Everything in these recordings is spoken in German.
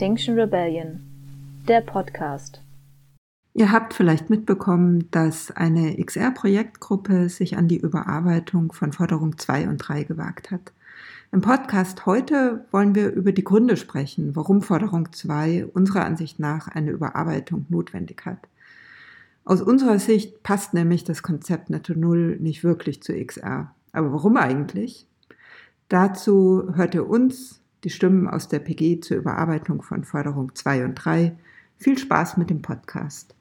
Extinction Rebellion, der Podcast. Ihr habt vielleicht mitbekommen, dass eine XR-Projektgruppe sich an die Überarbeitung von Forderung 2 und 3 gewagt hat. Im Podcast heute wollen wir über die Gründe sprechen, warum Forderung 2 unserer Ansicht nach eine Überarbeitung notwendig hat. Aus unserer Sicht passt nämlich das Konzept Netto Null nicht wirklich zu XR. Aber warum eigentlich? Dazu hört ihr uns, die Stimmen aus der PG zur Überarbeitung von Forderung 2 und 3. Viel Spaß mit dem Podcast.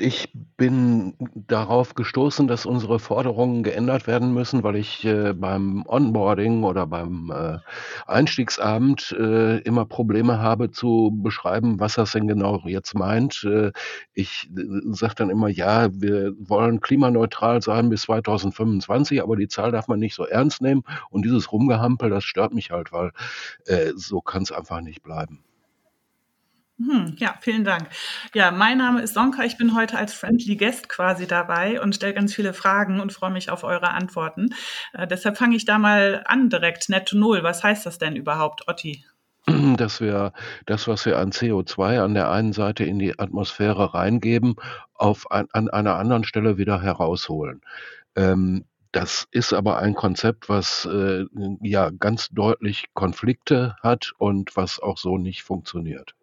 Ich bin darauf gestoßen, dass unsere Forderungen geändert werden müssen, weil ich äh, beim Onboarding oder beim äh, Einstiegsabend äh, immer Probleme habe zu beschreiben, was das denn genau jetzt meint. Äh, ich äh, sage dann immer, ja, wir wollen klimaneutral sein bis 2025, aber die Zahl darf man nicht so ernst nehmen. Und dieses Rumgehampel, das stört mich halt, weil äh, so kann es einfach nicht bleiben. Hm, ja, vielen Dank. Ja, mein Name ist Sonka. Ich bin heute als Friendly Guest quasi dabei und stelle ganz viele Fragen und freue mich auf eure Antworten. Äh, deshalb fange ich da mal an direkt. Netto Null. Was heißt das denn überhaupt, Otti? Dass wir das, was wir an CO2 an der einen Seite in die Atmosphäre reingeben, auf ein, an einer anderen Stelle wieder herausholen. Ähm, das ist aber ein Konzept, was äh, ja ganz deutlich Konflikte hat und was auch so nicht funktioniert.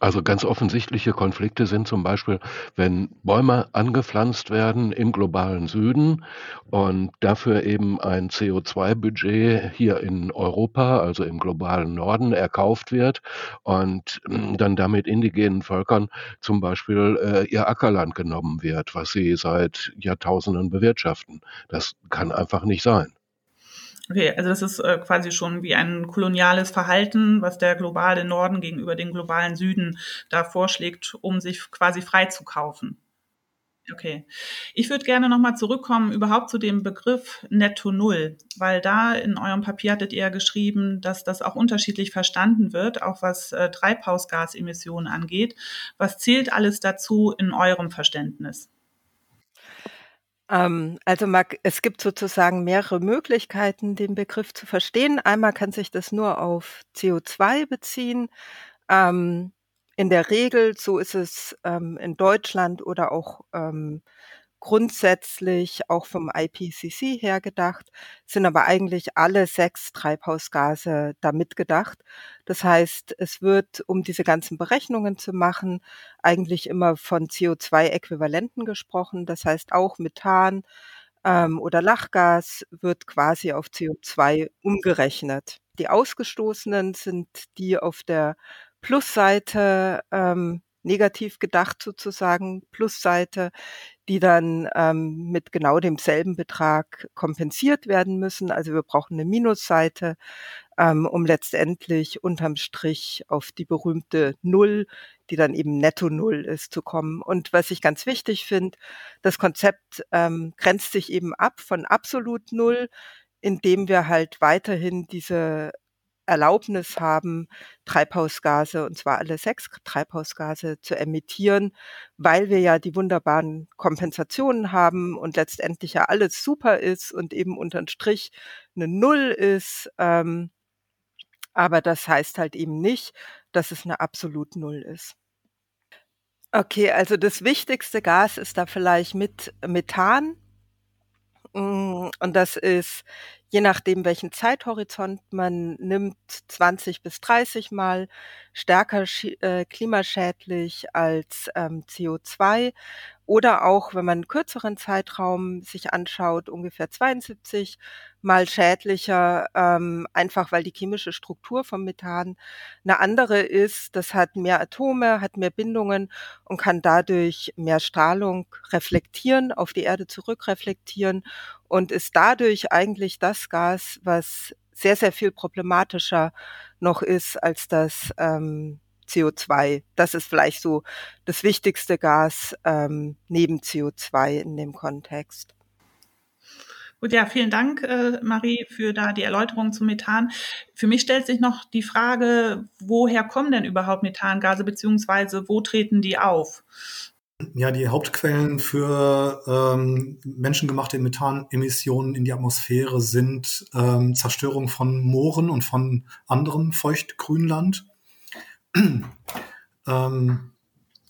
Also ganz offensichtliche Konflikte sind zum Beispiel, wenn Bäume angepflanzt werden im globalen Süden und dafür eben ein CO2-Budget hier in Europa, also im globalen Norden, erkauft wird und hm, dann damit indigenen Völkern zum Beispiel äh, ihr Ackerland genommen wird, was sie seit Jahrtausenden bewirtschaften. Das kann einfach nicht sein. Okay, also das ist äh, quasi schon wie ein koloniales Verhalten, was der globale Norden gegenüber dem globalen Süden da vorschlägt, um sich quasi freizukaufen. Okay. Ich würde gerne nochmal zurückkommen überhaupt zu dem Begriff Netto Null, weil da in eurem Papier hattet ihr geschrieben, dass das auch unterschiedlich verstanden wird, auch was äh, Treibhausgasemissionen angeht. Was zählt alles dazu in eurem Verständnis? Ähm, also es gibt sozusagen mehrere Möglichkeiten, den Begriff zu verstehen. Einmal kann sich das nur auf CO2 beziehen. Ähm, in der Regel, so ist es ähm, in Deutschland oder auch ähm, grundsätzlich auch vom IPCC her gedacht, sind aber eigentlich alle sechs Treibhausgase damit gedacht. Das heißt, es wird, um diese ganzen Berechnungen zu machen, eigentlich immer von CO2-Äquivalenten gesprochen. Das heißt, auch Methan ähm, oder Lachgas wird quasi auf CO2 umgerechnet. Die ausgestoßenen sind die auf der Plusseite ähm, negativ gedacht sozusagen, Plusseite, die dann ähm, mit genau demselben Betrag kompensiert werden müssen. Also wir brauchen eine Minusseite, ähm, um letztendlich unterm Strich auf die berühmte Null, die dann eben netto Null ist, zu kommen. Und was ich ganz wichtig finde, das Konzept ähm, grenzt sich eben ab von absolut Null, indem wir halt weiterhin diese Erlaubnis haben, Treibhausgase, und zwar alle sechs Treibhausgase zu emittieren, weil wir ja die wunderbaren Kompensationen haben und letztendlich ja alles super ist und eben unterm Strich eine Null ist. Ähm, aber das heißt halt eben nicht, dass es eine absolut Null ist. Okay, also das wichtigste Gas ist da vielleicht mit Methan. Mm, und das ist je nachdem, welchen Zeithorizont man nimmt, 20 bis 30 Mal stärker äh, klimaschädlich als ähm, CO2 oder auch, wenn man einen kürzeren Zeitraum sich anschaut, ungefähr 72 mal schädlicher, ähm, einfach weil die chemische Struktur vom Methan eine andere ist. Das hat mehr Atome, hat mehr Bindungen und kann dadurch mehr Strahlung reflektieren, auf die Erde zurückreflektieren und ist dadurch eigentlich das Gas, was sehr, sehr viel problematischer noch ist als das ähm, CO2. Das ist vielleicht so das wichtigste Gas ähm, neben CO2 in dem Kontext. Gut, ja, vielen Dank, äh, Marie, für da die Erläuterung zum Methan. Für mich stellt sich noch die Frage, woher kommen denn überhaupt Methangase, beziehungsweise wo treten die auf? Ja, die Hauptquellen für ähm, menschengemachte Methanemissionen in die Atmosphäre sind ähm, Zerstörung von Mooren und von anderem Feuchtgrünland ähm,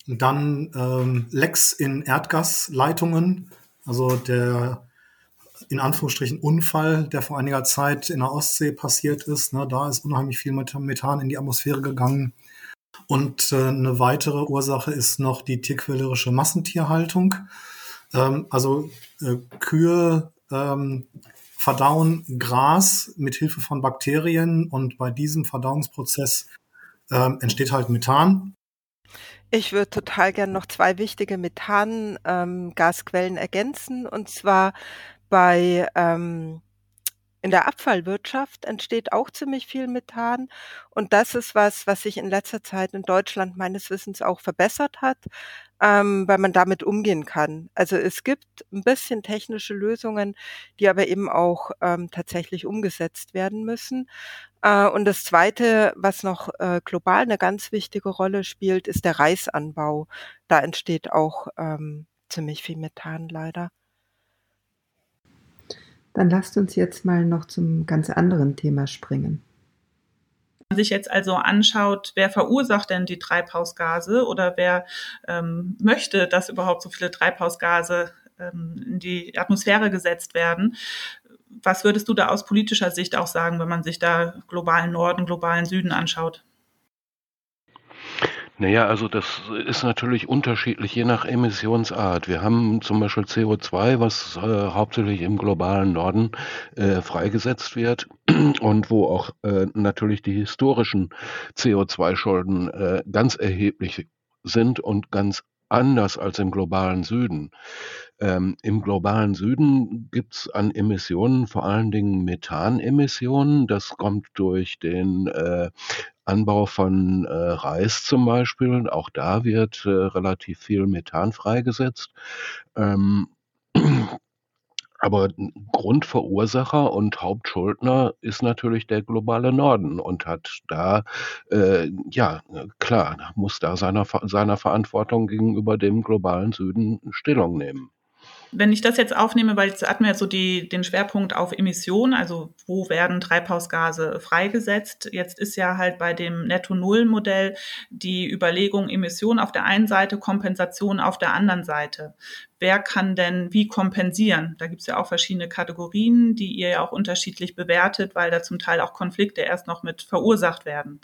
dann ähm, Lecks in Erdgasleitungen, also der in Anführungsstrichen Unfall, der vor einiger Zeit in der Ostsee passiert ist. Ne, da ist unheimlich viel Methan in die Atmosphäre gegangen. Und äh, eine weitere Ursache ist noch die tierquälerische Massentierhaltung. Ähm, also äh, Kühe ähm, verdauen Gras mit Hilfe von Bakterien und bei diesem Verdauungsprozess ähm, entsteht halt Methan. Ich würde total gern noch zwei wichtige Methangasquellen ähm, ergänzen. Und zwar bei ähm, in der Abfallwirtschaft entsteht auch ziemlich viel Methan. Und das ist was, was sich in letzter Zeit in Deutschland meines Wissens auch verbessert hat, ähm, weil man damit umgehen kann. Also es gibt ein bisschen technische Lösungen, die aber eben auch ähm, tatsächlich umgesetzt werden müssen. Äh, und das Zweite, was noch äh, global eine ganz wichtige Rolle spielt, ist der Reisanbau. Da entsteht auch ähm, ziemlich viel Methan leider. Dann lasst uns jetzt mal noch zum ganz anderen Thema springen. Wenn man sich jetzt also anschaut, wer verursacht denn die Treibhausgase oder wer ähm, möchte, dass überhaupt so viele Treibhausgase ähm, in die Atmosphäre gesetzt werden, was würdest du da aus politischer Sicht auch sagen, wenn man sich da globalen Norden, globalen Süden anschaut? Naja, also das ist natürlich unterschiedlich je nach Emissionsart. Wir haben zum Beispiel CO2, was äh, hauptsächlich im globalen Norden äh, freigesetzt wird und wo auch äh, natürlich die historischen CO2-Schulden äh, ganz erheblich sind und ganz anders als im globalen Süden. Ähm, Im globalen Süden gibt es an Emissionen vor allen Dingen Methanemissionen. Das kommt durch den äh, Anbau von äh, Reis zum Beispiel. Auch da wird äh, relativ viel Methan freigesetzt. Ähm, aber Grundverursacher und Hauptschuldner ist natürlich der globale Norden und hat da, äh, ja, klar, muss da seiner, seiner Verantwortung gegenüber dem globalen Süden Stellung nehmen. Wenn ich das jetzt aufnehme, weil jetzt hatten wir so die, den Schwerpunkt auf Emissionen, also wo werden Treibhausgase freigesetzt. Jetzt ist ja halt bei dem Netto-Null-Modell die Überlegung Emissionen auf der einen Seite, Kompensation auf der anderen Seite. Wer kann denn wie kompensieren? Da gibt es ja auch verschiedene Kategorien, die ihr ja auch unterschiedlich bewertet, weil da zum Teil auch Konflikte erst noch mit verursacht werden.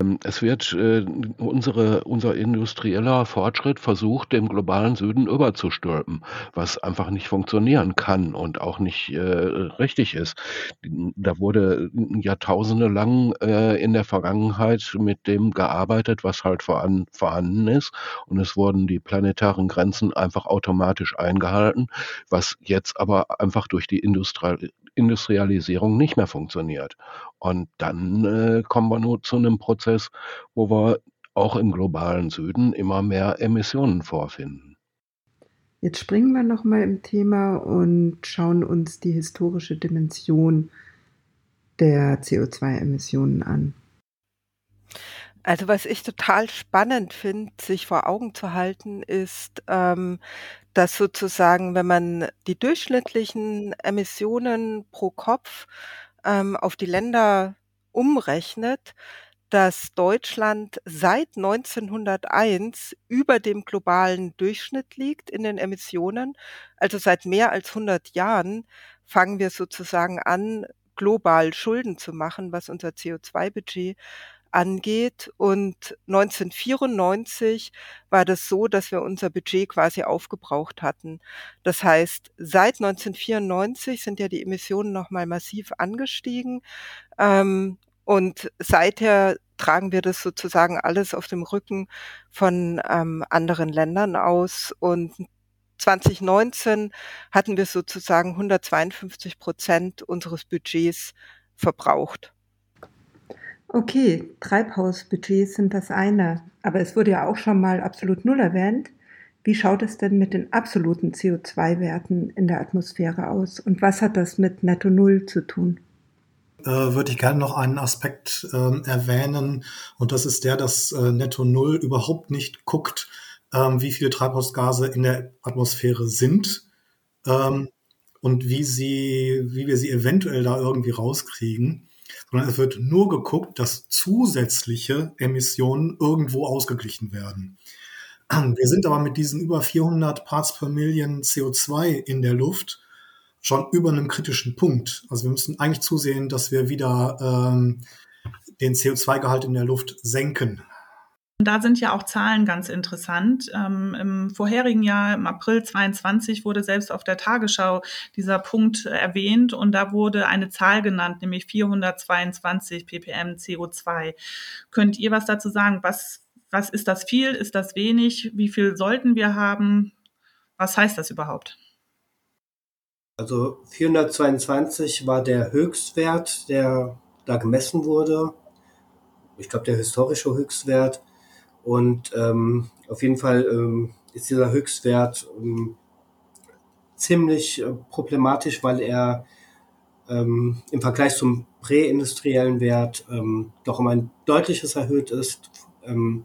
Ähm, es wird äh, unsere, unser industrieller Fortschritt versucht, dem globalen Süden überzustülpen, was einfach nicht funktionieren kann und auch nicht äh, richtig ist. Da wurde Jahrtausende lang äh, in der Vergangenheit mit dem gearbeitet, was halt voran, vorhanden ist. Und es wurden die planetaren Grenzen einfach automatisch eingehalten, was jetzt aber einfach durch die Industrie Industrialisierung nicht mehr funktioniert. Und dann äh, kommen wir nur zu einem Prozess, wo wir auch im globalen Süden immer mehr Emissionen vorfinden. Jetzt springen wir nochmal im Thema und schauen uns die historische Dimension der CO2-Emissionen an. Also was ich total spannend finde, sich vor Augen zu halten, ist, ähm, dass sozusagen, wenn man die durchschnittlichen Emissionen pro Kopf ähm, auf die Länder umrechnet, dass Deutschland seit 1901 über dem globalen Durchschnitt liegt in den Emissionen. Also seit mehr als 100 Jahren fangen wir sozusagen an, global Schulden zu machen, was unser CO2-Budget angeht. Und 1994 war das so, dass wir unser Budget quasi aufgebraucht hatten. Das heißt, seit 1994 sind ja die Emissionen nochmal massiv angestiegen. Ähm, und seither tragen wir das sozusagen alles auf dem Rücken von ähm, anderen Ländern aus. Und 2019 hatten wir sozusagen 152 Prozent unseres Budgets verbraucht. Okay, Treibhausbudgets sind das eine, aber es wurde ja auch schon mal absolut null erwähnt. Wie schaut es denn mit den absoluten CO2-Werten in der Atmosphäre aus und was hat das mit Netto Null zu tun? Äh, würde ich gerne noch einen Aspekt äh, erwähnen und das ist der, dass äh, Netto Null überhaupt nicht guckt, ähm, wie viele Treibhausgase in der Atmosphäre sind ähm, und wie sie, wie wir sie eventuell da irgendwie rauskriegen. Sondern es wird nur geguckt, dass zusätzliche Emissionen irgendwo ausgeglichen werden. Wir sind aber mit diesen über 400 Parts per Million CO2 in der Luft schon über einem kritischen Punkt. Also wir müssen eigentlich zusehen, dass wir wieder ähm, den CO2-Gehalt in der Luft senken. Da sind ja auch Zahlen ganz interessant. Ähm, Im vorherigen Jahr, im April 22, wurde selbst auf der Tagesschau dieser Punkt erwähnt und da wurde eine Zahl genannt, nämlich 422 ppm CO2. Könnt ihr was dazu sagen? Was, was ist das viel? Ist das wenig? Wie viel sollten wir haben? Was heißt das überhaupt? Also 422 war der Höchstwert, der da gemessen wurde. Ich glaube, der historische Höchstwert. Und ähm, auf jeden Fall ähm, ist dieser Höchstwert ähm, ziemlich äh, problematisch, weil er ähm, im Vergleich zum präindustriellen Wert ähm, doch um ein deutliches erhöht ist. Ähm,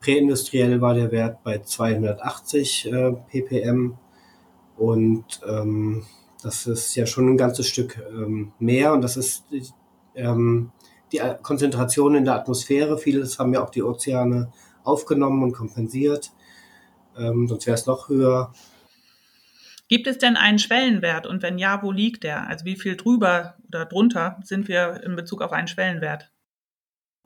präindustriell war der Wert bei 280 äh, ppm und ähm, das ist ja schon ein ganzes Stück ähm, mehr und das ist ähm, die Konzentration in der Atmosphäre. Vieles haben ja auch die Ozeane aufgenommen und kompensiert. Ähm, sonst wäre es noch höher. Gibt es denn einen Schwellenwert und wenn ja, wo liegt der? Also wie viel drüber oder drunter sind wir in Bezug auf einen Schwellenwert?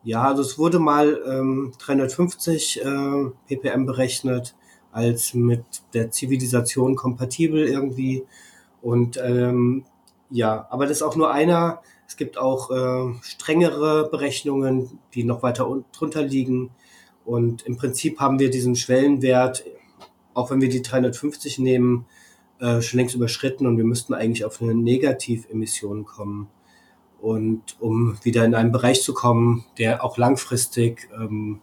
Ja, also es wurde mal ähm, 350 äh, ppm berechnet als mit der Zivilisation kompatibel irgendwie. Und ähm, ja, aber das ist auch nur einer. Es gibt auch äh, strengere Berechnungen, die noch weiter drunter liegen. Und im Prinzip haben wir diesen Schwellenwert, auch wenn wir die 350 nehmen, äh, schon längst überschritten und wir müssten eigentlich auf eine Negativemission kommen. Und um wieder in einen Bereich zu kommen, der auch langfristig ähm,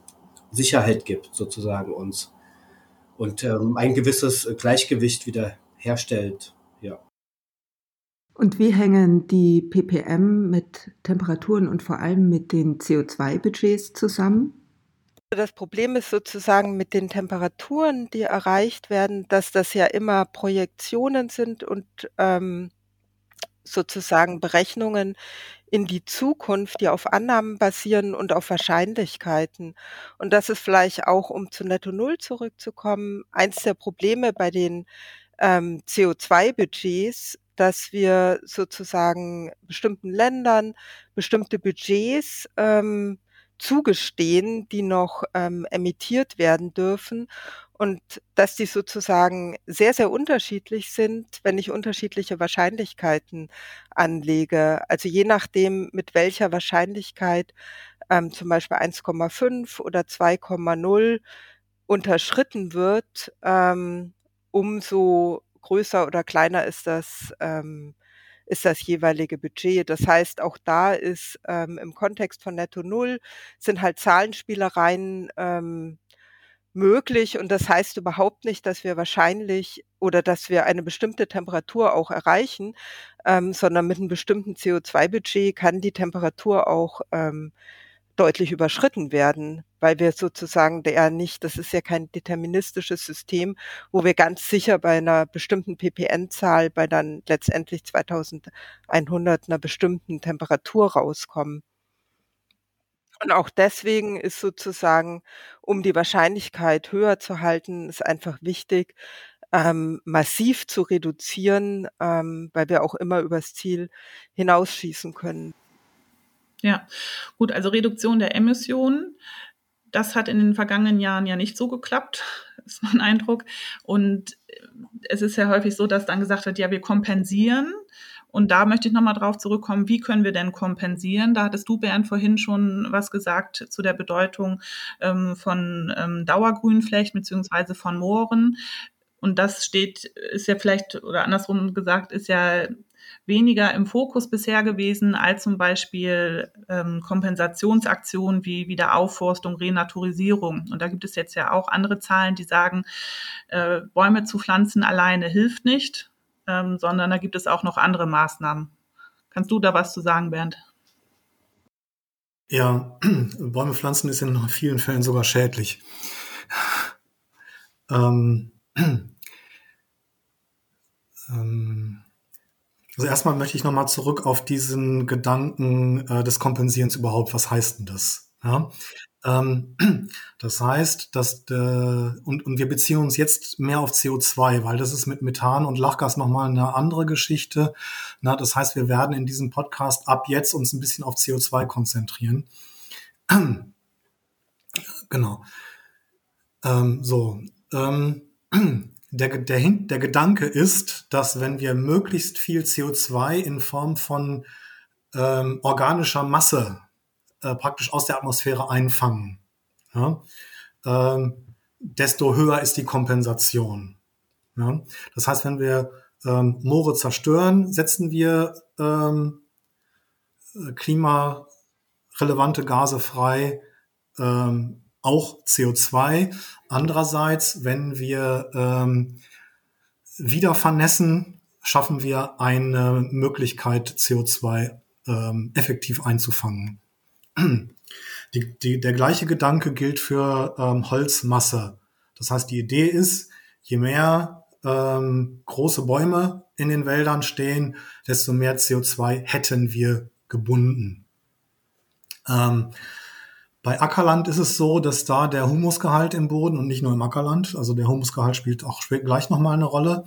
Sicherheit gibt, sozusagen uns. Und ähm, ein gewisses Gleichgewicht wieder herstellt. Ja. Und wie hängen die ppm mit Temperaturen und vor allem mit den CO2-Budgets zusammen? Das Problem ist sozusagen mit den Temperaturen, die erreicht werden, dass das ja immer Projektionen sind und ähm, sozusagen Berechnungen in die Zukunft, die auf Annahmen basieren und auf Wahrscheinlichkeiten. Und das ist vielleicht auch, um zu Netto Null zurückzukommen, eins der Probleme bei den ähm, CO2-Budgets, dass wir sozusagen bestimmten Ländern bestimmte Budgets ähm, zugestehen, die noch ähm, emittiert werden dürfen und dass die sozusagen sehr, sehr unterschiedlich sind, wenn ich unterschiedliche Wahrscheinlichkeiten anlege. Also je nachdem, mit welcher Wahrscheinlichkeit ähm, zum Beispiel 1,5 oder 2,0 unterschritten wird, ähm, umso größer oder kleiner ist das ähm, ist das jeweilige Budget. Das heißt, auch da ist ähm, im Kontext von Netto Null sind halt Zahlenspielereien ähm, möglich und das heißt überhaupt nicht, dass wir wahrscheinlich oder dass wir eine bestimmte Temperatur auch erreichen, ähm, sondern mit einem bestimmten CO2-Budget kann die Temperatur auch ähm, deutlich überschritten werden, weil wir sozusagen der nicht, das ist ja kein deterministisches System, wo wir ganz sicher bei einer bestimmten ppn-Zahl bei dann letztendlich 2100 einer bestimmten Temperatur rauskommen. Und auch deswegen ist sozusagen, um die Wahrscheinlichkeit höher zu halten, ist einfach wichtig, ähm, massiv zu reduzieren, ähm, weil wir auch immer übers Ziel hinausschießen können. Ja, gut, also Reduktion der Emissionen. Das hat in den vergangenen Jahren ja nicht so geklappt, ist mein Eindruck. Und es ist ja häufig so, dass dann gesagt wird, ja, wir kompensieren. Und da möchte ich nochmal drauf zurückkommen, wie können wir denn kompensieren? Da hattest du, Bernd, vorhin schon was gesagt zu der Bedeutung ähm, von ähm, Dauergrünflächen beziehungsweise von Mooren. Und das steht, ist ja vielleicht, oder andersrum gesagt, ist ja weniger im Fokus bisher gewesen als zum Beispiel ähm, Kompensationsaktionen wie Wiederaufforstung, Renaturisierung. Und da gibt es jetzt ja auch andere Zahlen, die sagen, äh, Bäume zu pflanzen alleine hilft nicht, ähm, sondern da gibt es auch noch andere Maßnahmen. Kannst du da was zu sagen, Bernd? Ja, Bäume pflanzen ist in vielen Fällen sogar schädlich. Ähm, ähm, Also erstmal möchte ich nochmal zurück auf diesen Gedanken äh, des Kompensierens überhaupt. Was heißt denn das? Ja? Ähm, das heißt, dass äh, und, und wir beziehen uns jetzt mehr auf CO2, weil das ist mit Methan und Lachgas nochmal eine andere Geschichte. Na, das heißt, wir werden in diesem Podcast ab jetzt uns ein bisschen auf CO2 konzentrieren. genau. Ähm, so. Ähm, der, der, der Gedanke ist, dass wenn wir möglichst viel CO2 in Form von ähm, organischer Masse äh, praktisch aus der Atmosphäre einfangen, ja, ähm, desto höher ist die Kompensation. Ja. Das heißt, wenn wir ähm, Moore zerstören, setzen wir ähm, klimarelevante Gase frei, ähm, auch CO2. Andererseits, wenn wir ähm, wieder vernässen, schaffen wir eine Möglichkeit, CO2 ähm, effektiv einzufangen. Die, die, der gleiche Gedanke gilt für ähm, Holzmasse. Das heißt, die Idee ist, je mehr ähm, große Bäume in den Wäldern stehen, desto mehr CO2 hätten wir gebunden. Ähm, bei Ackerland ist es so, dass da der Humusgehalt im Boden und nicht nur im Ackerland, also der Humusgehalt spielt auch gleich nochmal eine Rolle.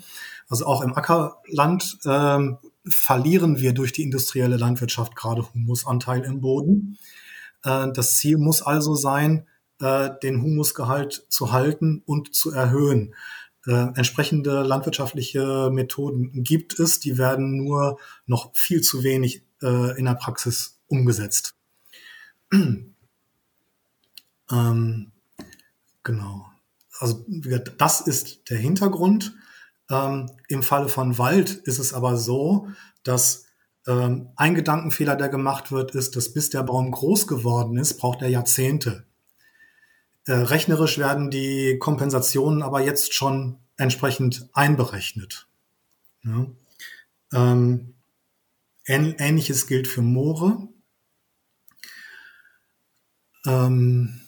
Also auch im Ackerland ähm, verlieren wir durch die industrielle Landwirtschaft gerade Humusanteil im Boden. Äh, das Ziel muss also sein, äh, den Humusgehalt zu halten und zu erhöhen. Äh, entsprechende landwirtschaftliche Methoden gibt es, die werden nur noch viel zu wenig in der Praxis umgesetzt. Ähm, genau. Also das ist der Hintergrund. Ähm, Im Falle von Wald ist es aber so, dass ähm, ein Gedankenfehler, der gemacht wird, ist, dass bis der Baum groß geworden ist, braucht er Jahrzehnte. Äh, rechnerisch werden die Kompensationen aber jetzt schon entsprechend einberechnet. Ja. Ähm, Ähnliches gilt für Moore. Ähm,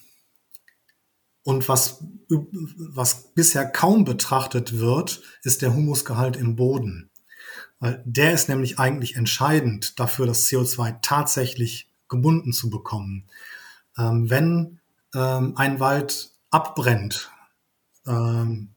und was, was bisher kaum betrachtet wird, ist der Humusgehalt im Boden. Weil der ist nämlich eigentlich entscheidend dafür, das CO2 tatsächlich gebunden zu bekommen. Ähm, wenn ähm, ein Wald abbrennt, ähm,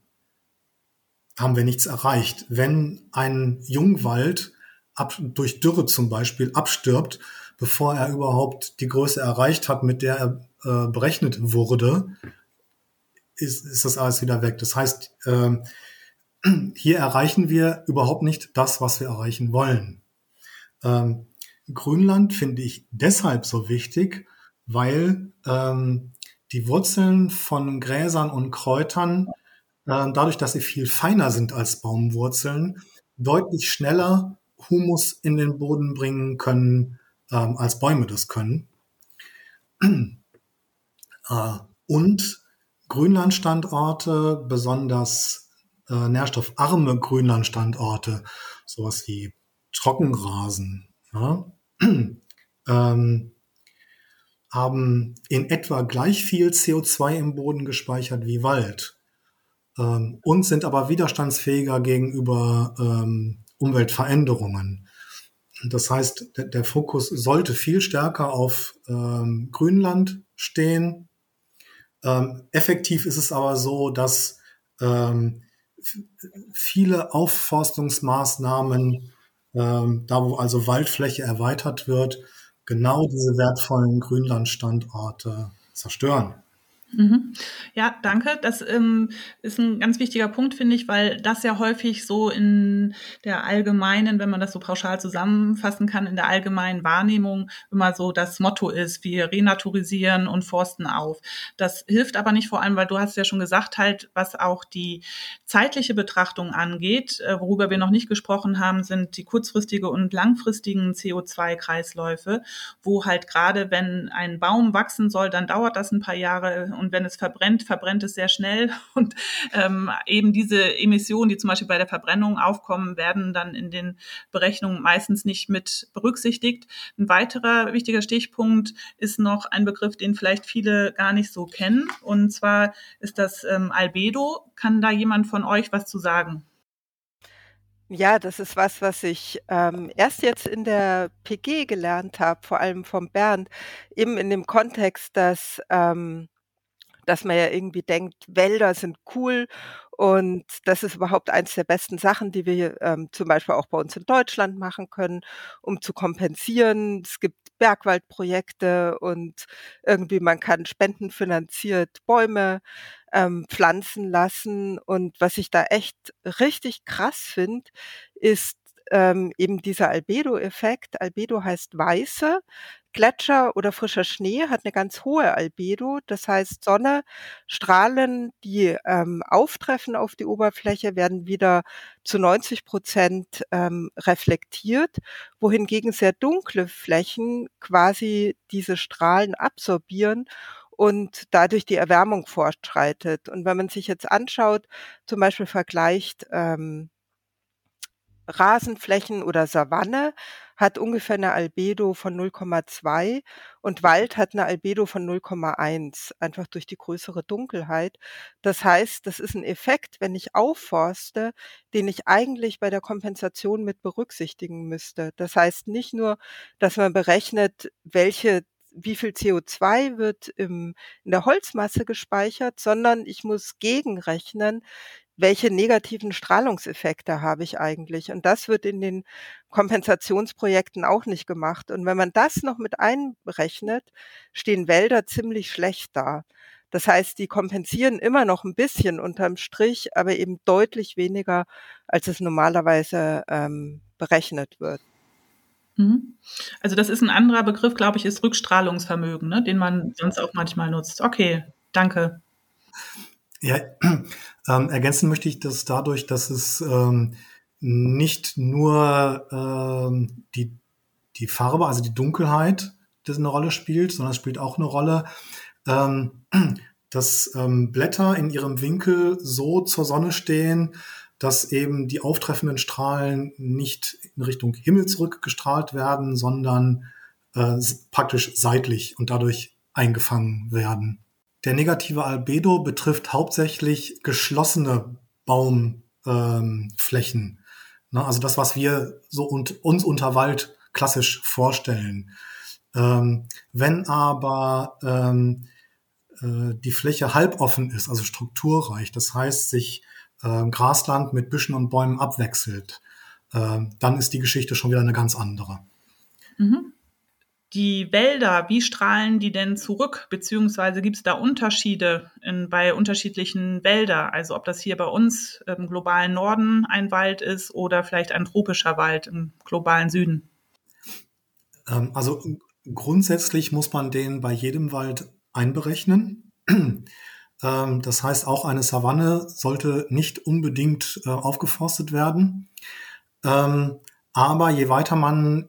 haben wir nichts erreicht. Wenn ein Jungwald ab, durch Dürre zum Beispiel abstirbt, bevor er überhaupt die Größe erreicht hat, mit der er äh, berechnet wurde, ist, ist das alles wieder weg. Das heißt, ähm, hier erreichen wir überhaupt nicht das, was wir erreichen wollen. Ähm, Grünland finde ich deshalb so wichtig, weil ähm, die Wurzeln von Gräsern und Kräutern, äh, dadurch, dass sie viel feiner sind als Baumwurzeln, deutlich schneller Humus in den Boden bringen können, ähm, als Bäume das können. äh, und Grünlandstandorte, besonders äh, nährstoffarme Grünlandstandorte, sowas wie Trockenrasen, ja, ähm, haben in etwa gleich viel CO2 im Boden gespeichert wie Wald ähm, und sind aber widerstandsfähiger gegenüber ähm, Umweltveränderungen. Das heißt, der, der, Fokus sollte viel stärker auf ähm, Grünland stehen, ähm, effektiv ist es aber so, dass ähm, viele Aufforstungsmaßnahmen, ähm, da wo also Waldfläche erweitert wird, genau diese wertvollen Grünlandstandorte zerstören. Mhm. Ja, danke. Das ähm, ist ein ganz wichtiger Punkt, finde ich, weil das ja häufig so in der allgemeinen, wenn man das so pauschal zusammenfassen kann, in der allgemeinen Wahrnehmung immer so das Motto ist, wir renaturisieren und forsten auf. Das hilft aber nicht vor allem, weil du hast ja schon gesagt, halt, was auch die zeitliche Betrachtung angeht, äh, worüber wir noch nicht gesprochen haben, sind die kurzfristige und langfristigen CO2-Kreisläufe, wo halt gerade, wenn ein Baum wachsen soll, dann dauert das ein paar Jahre und wenn es verbrennt, verbrennt es sehr schnell. Und ähm, eben diese Emissionen, die zum Beispiel bei der Verbrennung aufkommen, werden dann in den Berechnungen meistens nicht mit berücksichtigt. Ein weiterer wichtiger Stichpunkt ist noch ein Begriff, den vielleicht viele gar nicht so kennen. Und zwar ist das ähm, Albedo. Kann da jemand von euch was zu sagen? Ja, das ist was, was ich, ähm, erst jetzt in der PG gelernt habe, vor allem vom Bernd, eben in dem Kontext, dass, ähm dass man ja irgendwie denkt, Wälder sind cool und das ist überhaupt eins der besten Sachen, die wir, ähm, zum Beispiel auch bei uns in Deutschland machen können, um zu kompensieren. Es gibt Bergwaldprojekte und irgendwie man kann spendenfinanziert Bäume, ähm, pflanzen lassen. Und was ich da echt richtig krass finde, ist, ähm, eben dieser Albedo-Effekt. Albedo heißt weiße. Gletscher oder frischer Schnee hat eine ganz hohe Albedo. Das heißt, Sonne, Strahlen, die, ähm, auftreffen auf die Oberfläche, werden wieder zu 90 Prozent ähm, reflektiert, wohingegen sehr dunkle Flächen quasi diese Strahlen absorbieren und dadurch die Erwärmung fortschreitet. Und wenn man sich jetzt anschaut, zum Beispiel vergleicht, ähm Rasenflächen oder Savanne hat ungefähr eine Albedo von 0,2 und Wald hat eine Albedo von 0,1, einfach durch die größere Dunkelheit. Das heißt, das ist ein Effekt, wenn ich aufforste, den ich eigentlich bei der Kompensation mit berücksichtigen müsste. Das heißt nicht nur, dass man berechnet, welche wie viel CO2 wird im in der Holzmasse gespeichert, sondern ich muss gegenrechnen, welche negativen Strahlungseffekte habe ich eigentlich? Und das wird in den Kompensationsprojekten auch nicht gemacht. Und wenn man das noch mit einberechnet, stehen Wälder ziemlich schlecht da. Das heißt, die kompensieren immer noch ein bisschen unterm Strich, aber eben deutlich weniger, als es normalerweise ähm, berechnet wird. Mhm. Also das ist ein anderer Begriff, glaube ich, ist Rückstrahlungsvermögen, ne, den man sonst auch manchmal nutzt. Okay, danke. Ja, ähm, ergänzen möchte ich das dadurch, dass es ähm, nicht nur ähm, die, die Farbe, also die Dunkelheit, das eine Rolle spielt, sondern es spielt auch eine Rolle, ähm, dass ähm, Blätter in ihrem Winkel so zur Sonne stehen, dass eben die auftreffenden Strahlen nicht in Richtung Himmel zurückgestrahlt werden, sondern äh, praktisch seitlich und dadurch eingefangen werden. Der negative Albedo betrifft hauptsächlich geschlossene Baumflächen. Ähm, ne? Also das, was wir so und, uns unter Wald klassisch vorstellen. Ähm, wenn aber ähm, äh, die Fläche halboffen ist, also strukturreich, das heißt sich äh, Grasland mit Büschen und Bäumen abwechselt, äh, dann ist die Geschichte schon wieder eine ganz andere. Mhm die Wälder, wie strahlen die denn zurück? Beziehungsweise gibt es da Unterschiede in, bei unterschiedlichen Wäldern? Also ob das hier bei uns im globalen Norden ein Wald ist oder vielleicht ein tropischer Wald im globalen Süden? Ähm, also grundsätzlich muss man den bei jedem Wald einberechnen. Ähm, das heißt, auch eine Savanne sollte nicht unbedingt äh, aufgeforstet werden. Ähm, aber je weiter man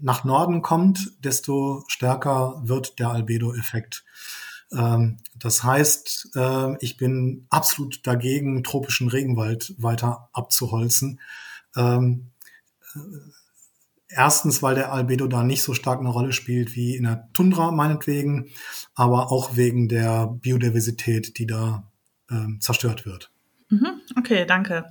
nach Norden kommt, desto stärker wird der Albedo-Effekt. Ähm, das heißt, äh, ich bin absolut dagegen, tropischen Regenwald weiter abzuholzen. Ähm, äh, erstens, weil der Albedo da nicht so stark eine Rolle spielt wie in der Tundra meinetwegen, aber auch wegen der Biodiversität, die da ähm, zerstört wird. Mhm. Okay, danke.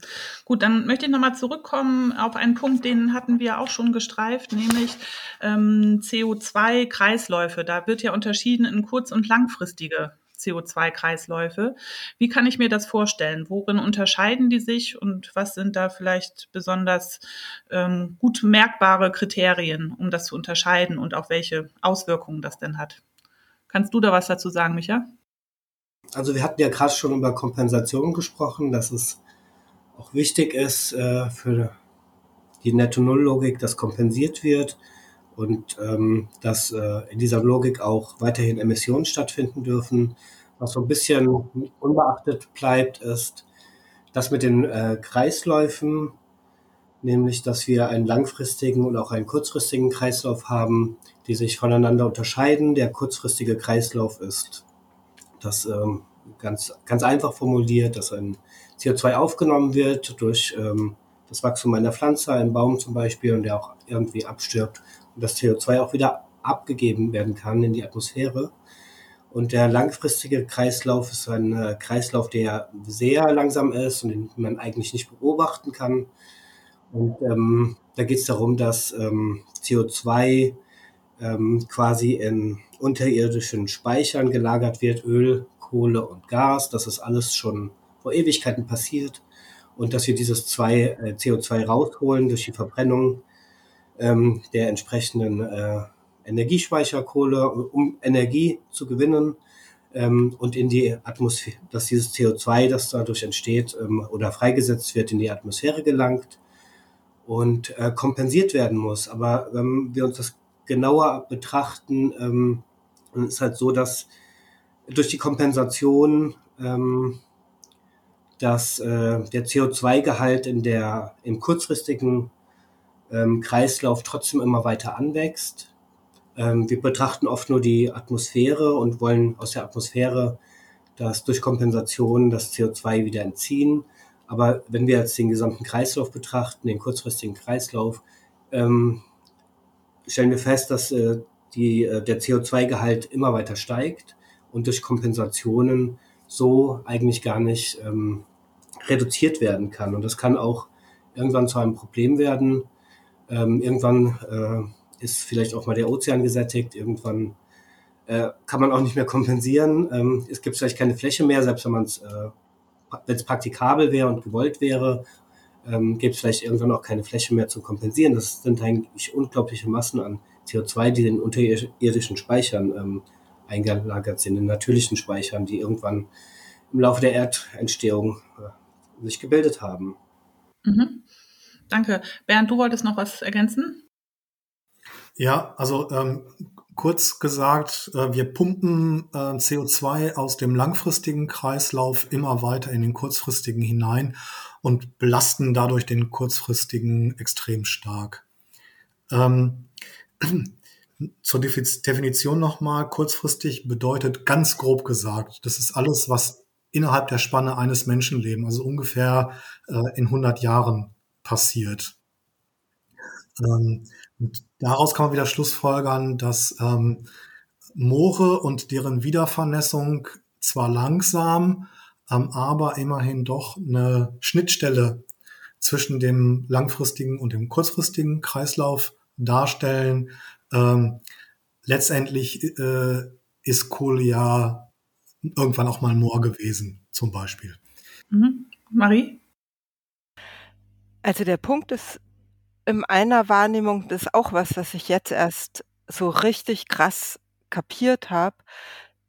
Gut, dann möchte ich nochmal zurückkommen auf einen Punkt, den hatten wir auch schon gestreift, nämlich ähm, CO2-Kreisläufe. Da wird ja unterschieden in kurz- und langfristige CO2-Kreisläufe. Wie kann ich mir das vorstellen? Worin unterscheiden die sich und was sind da vielleicht besonders ähm, gut merkbare Kriterien, um das zu unterscheiden und auch welche Auswirkungen das denn hat? Kannst du da was dazu sagen, Micha? Also wir hatten ja gerade schon über Kompensation gesprochen, dass es auch wichtig ist äh, für die Netto-Null-Logik, dass kompensiert wird und ähm, dass äh, in dieser Logik auch weiterhin Emissionen stattfinden dürfen. Was so ein bisschen unbeachtet bleibt, ist das mit den äh, Kreisläufen, nämlich dass wir einen langfristigen und auch einen kurzfristigen Kreislauf haben, die sich voneinander unterscheiden. Der kurzfristige Kreislauf ist das ähm, ganz, ganz einfach formuliert, dass ein CO2 aufgenommen wird durch ähm, das Wachstum einer Pflanze, einem Baum zum Beispiel, und der auch irgendwie abstirbt und das CO2 auch wieder abgegeben werden kann in die Atmosphäre. Und der langfristige Kreislauf ist ein äh, Kreislauf, der sehr langsam ist und den man eigentlich nicht beobachten kann. Und ähm, da geht es darum, dass ähm, CO2 ähm, quasi in unterirdischen Speichern gelagert wird, Öl, Kohle und Gas. Das ist alles schon vor Ewigkeiten passiert. Und dass wir dieses zwei, äh, CO2 rausholen durch die Verbrennung ähm, der entsprechenden äh, Energiespeicherkohle, um Energie zu gewinnen ähm, und in die Atmosphäre, dass dieses CO2, das dadurch entsteht ähm, oder freigesetzt wird, in die Atmosphäre gelangt und äh, kompensiert werden muss. Aber wenn wir uns das genauer betrachten, ähm, ist halt so, dass durch die Kompensation ähm, dass äh, der CO2-Gehalt in der im kurzfristigen ähm, Kreislauf trotzdem immer weiter anwächst. Ähm, wir betrachten oft nur die Atmosphäre und wollen aus der Atmosphäre das durch Kompensation das CO2 wieder entziehen. Aber wenn wir jetzt den gesamten Kreislauf betrachten, den kurzfristigen Kreislauf, ähm, stellen wir fest, dass äh, die, äh, der CO2-Gehalt immer weiter steigt und durch Kompensationen so eigentlich gar nicht ähm, reduziert werden kann. Und das kann auch irgendwann zu einem Problem werden. Ähm, irgendwann äh, ist vielleicht auch mal der Ozean gesättigt, irgendwann äh, kann man auch nicht mehr kompensieren. Ähm, es gibt vielleicht keine Fläche mehr, selbst wenn man es, äh, wenn praktikabel wäre und gewollt wäre, ähm, gibt es vielleicht irgendwann auch keine Fläche mehr zum Kompensieren. Das sind eigentlich unglaubliche Massen an CO2, die in unterirdischen Speichern ähm, eingelagert sind, in natürlichen Speichern, die irgendwann im Laufe der Erdentstehung äh, sich gebildet haben. Mhm. Danke. Bernd, du wolltest noch was ergänzen? Ja, also ähm, kurz gesagt, äh, wir pumpen äh, CO2 aus dem langfristigen Kreislauf immer weiter in den kurzfristigen hinein und belasten dadurch den kurzfristigen extrem stark. Ähm, zur Definition nochmal, kurzfristig bedeutet ganz grob gesagt, das ist alles, was innerhalb der Spanne eines Menschenlebens, also ungefähr äh, in 100 Jahren passiert. Ähm, daraus kann man wieder schlussfolgern, dass ähm, Moore und deren Wiedervernässung zwar langsam, ähm, aber immerhin doch eine Schnittstelle zwischen dem langfristigen und dem kurzfristigen Kreislauf darstellen. Ähm, letztendlich äh, ist Kohle ja irgendwann auch mal Moor gewesen, zum Beispiel. Mhm. Marie? Also der Punkt ist in meiner Wahrnehmung, das ist auch was, was ich jetzt erst so richtig krass kapiert habe,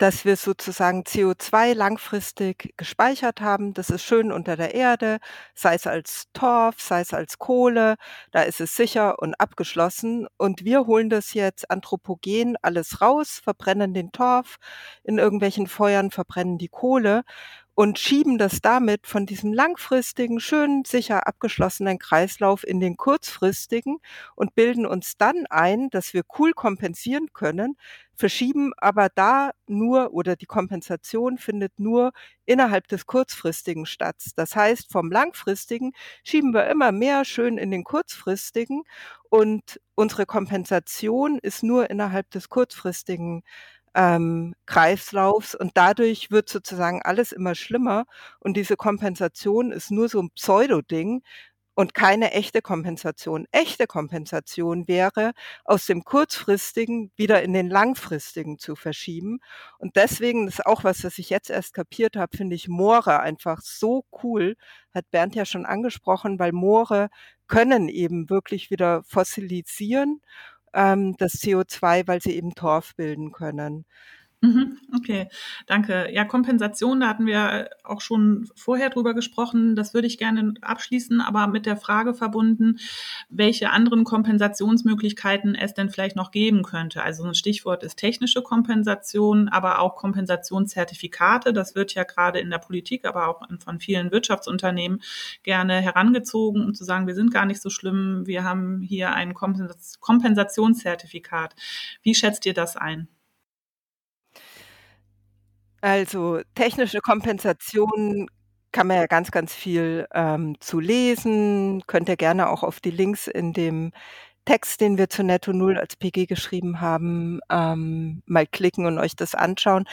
dass wir sozusagen CO2 langfristig gespeichert haben. Das ist schön unter der Erde, sei es als Torf, sei es als Kohle. Da ist es sicher und abgeschlossen. Und wir holen das jetzt anthropogen alles raus, verbrennen den Torf in irgendwelchen Feuern, verbrennen die Kohle und schieben das damit von diesem langfristigen, schön sicher abgeschlossenen Kreislauf in den kurzfristigen und bilden uns dann ein, dass wir cool kompensieren können, verschieben aber da nur oder die Kompensation findet nur innerhalb des kurzfristigen statt. Das heißt, vom langfristigen schieben wir immer mehr schön in den kurzfristigen und unsere Kompensation ist nur innerhalb des kurzfristigen ähm, Kreislaufs und dadurch wird sozusagen alles immer schlimmer und diese Kompensation ist nur so ein Pseudo-Ding und keine echte Kompensation. Echte Kompensation wäre, aus dem kurzfristigen wieder in den langfristigen zu verschieben. Und deswegen ist auch was, was ich jetzt erst kapiert habe, finde ich Moore einfach so cool. Hat Bernd ja schon angesprochen, weil Moore können eben wirklich wieder fossilisieren ähm, das CO2, weil sie eben Torf bilden können. Mhm, okay, danke. Ja, Kompensation, da hatten wir auch schon vorher drüber gesprochen. Das würde ich gerne abschließen, aber mit der Frage verbunden, welche anderen Kompensationsmöglichkeiten es denn vielleicht noch geben könnte. Also ein Stichwort ist technische Kompensation, aber auch Kompensationszertifikate. Das wird ja gerade in der Politik, aber auch von vielen Wirtschaftsunternehmen gerne herangezogen, um zu sagen, wir sind gar nicht so schlimm, wir haben hier ein Kompensationszertifikat. Wie schätzt ihr das ein? Also, technische Kompensation kann man ja ganz, ganz viel, ähm, zu lesen. Könnt ihr gerne auch auf die Links in dem Text, den wir zu Netto Null als PG geschrieben haben, ähm, mal klicken und euch das anschauen.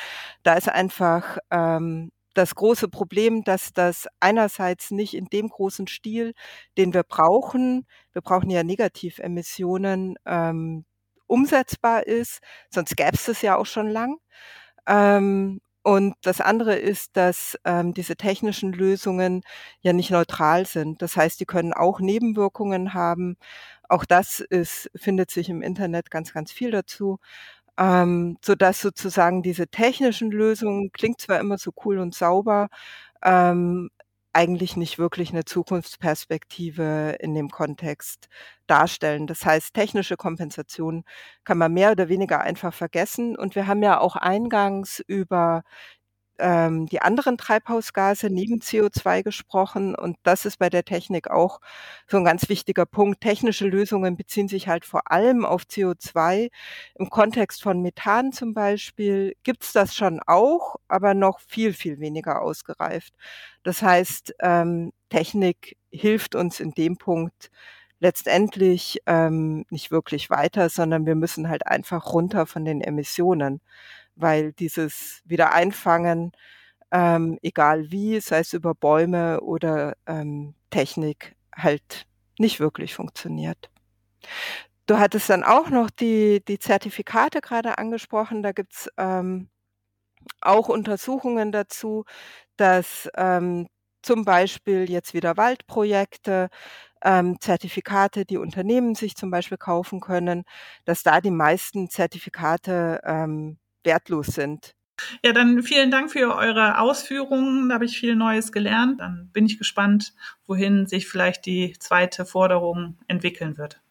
Da ist einfach ähm, das große Problem, dass das einerseits nicht in dem großen Stil, den wir brauchen, wir brauchen ja Negativemissionen, ähm, umsetzbar ist, sonst gäbe es das ja auch schon lang. Ähm, und das andere ist, dass ähm, diese technischen Lösungen ja nicht neutral sind. Das heißt, die können auch Nebenwirkungen haben. Auch das ist, findet sich im Internet ganz, ganz viel dazu. Ähm, so dass sozusagen diese technischen Lösungen klingt zwar immer so cool und sauber, ähm, eigentlich nicht wirklich eine Zukunftsperspektive in dem Kontext darstellen. Das heißt, technische Kompensation kann man mehr oder weniger einfach vergessen. Und wir haben ja auch eingangs über ähm, die anderen Treibhausgase neben CO2 gesprochen. Und das ist bei der Technik auch so ein ganz wichtiger Punkt. Technische Lösungen beziehen sich halt vor allem auf CO2. Im Kontext von Methan zum Beispiel gibt's das schon auch, aber noch viel, viel weniger ausgereift. Das heißt, ähm, Technik hilft uns in dem Punkt letztendlich ähm, nicht wirklich weiter, sondern wir müssen halt einfach runter von den Emissionen weil dieses Wiedereinfangen, ähm, egal wie, sei es über Bäume oder ähm, Technik, halt nicht wirklich funktioniert. Du hattest dann auch noch die, die Zertifikate gerade angesprochen. Da gibt's ähm, auch Untersuchungen dazu, dass ähm, zum Beispiel jetzt wieder Waldprojekte, ähm, Zertifikate, die Unternehmen sich zum Beispiel kaufen können, dass da die meisten Zertifikate ähm, wertlos sind. Ja, dann vielen Dank für eure Ausführungen. Da habe ich viel Neues gelernt. Dann bin ich gespannt, wohin sich vielleicht die zweite Forderung entwickeln wird.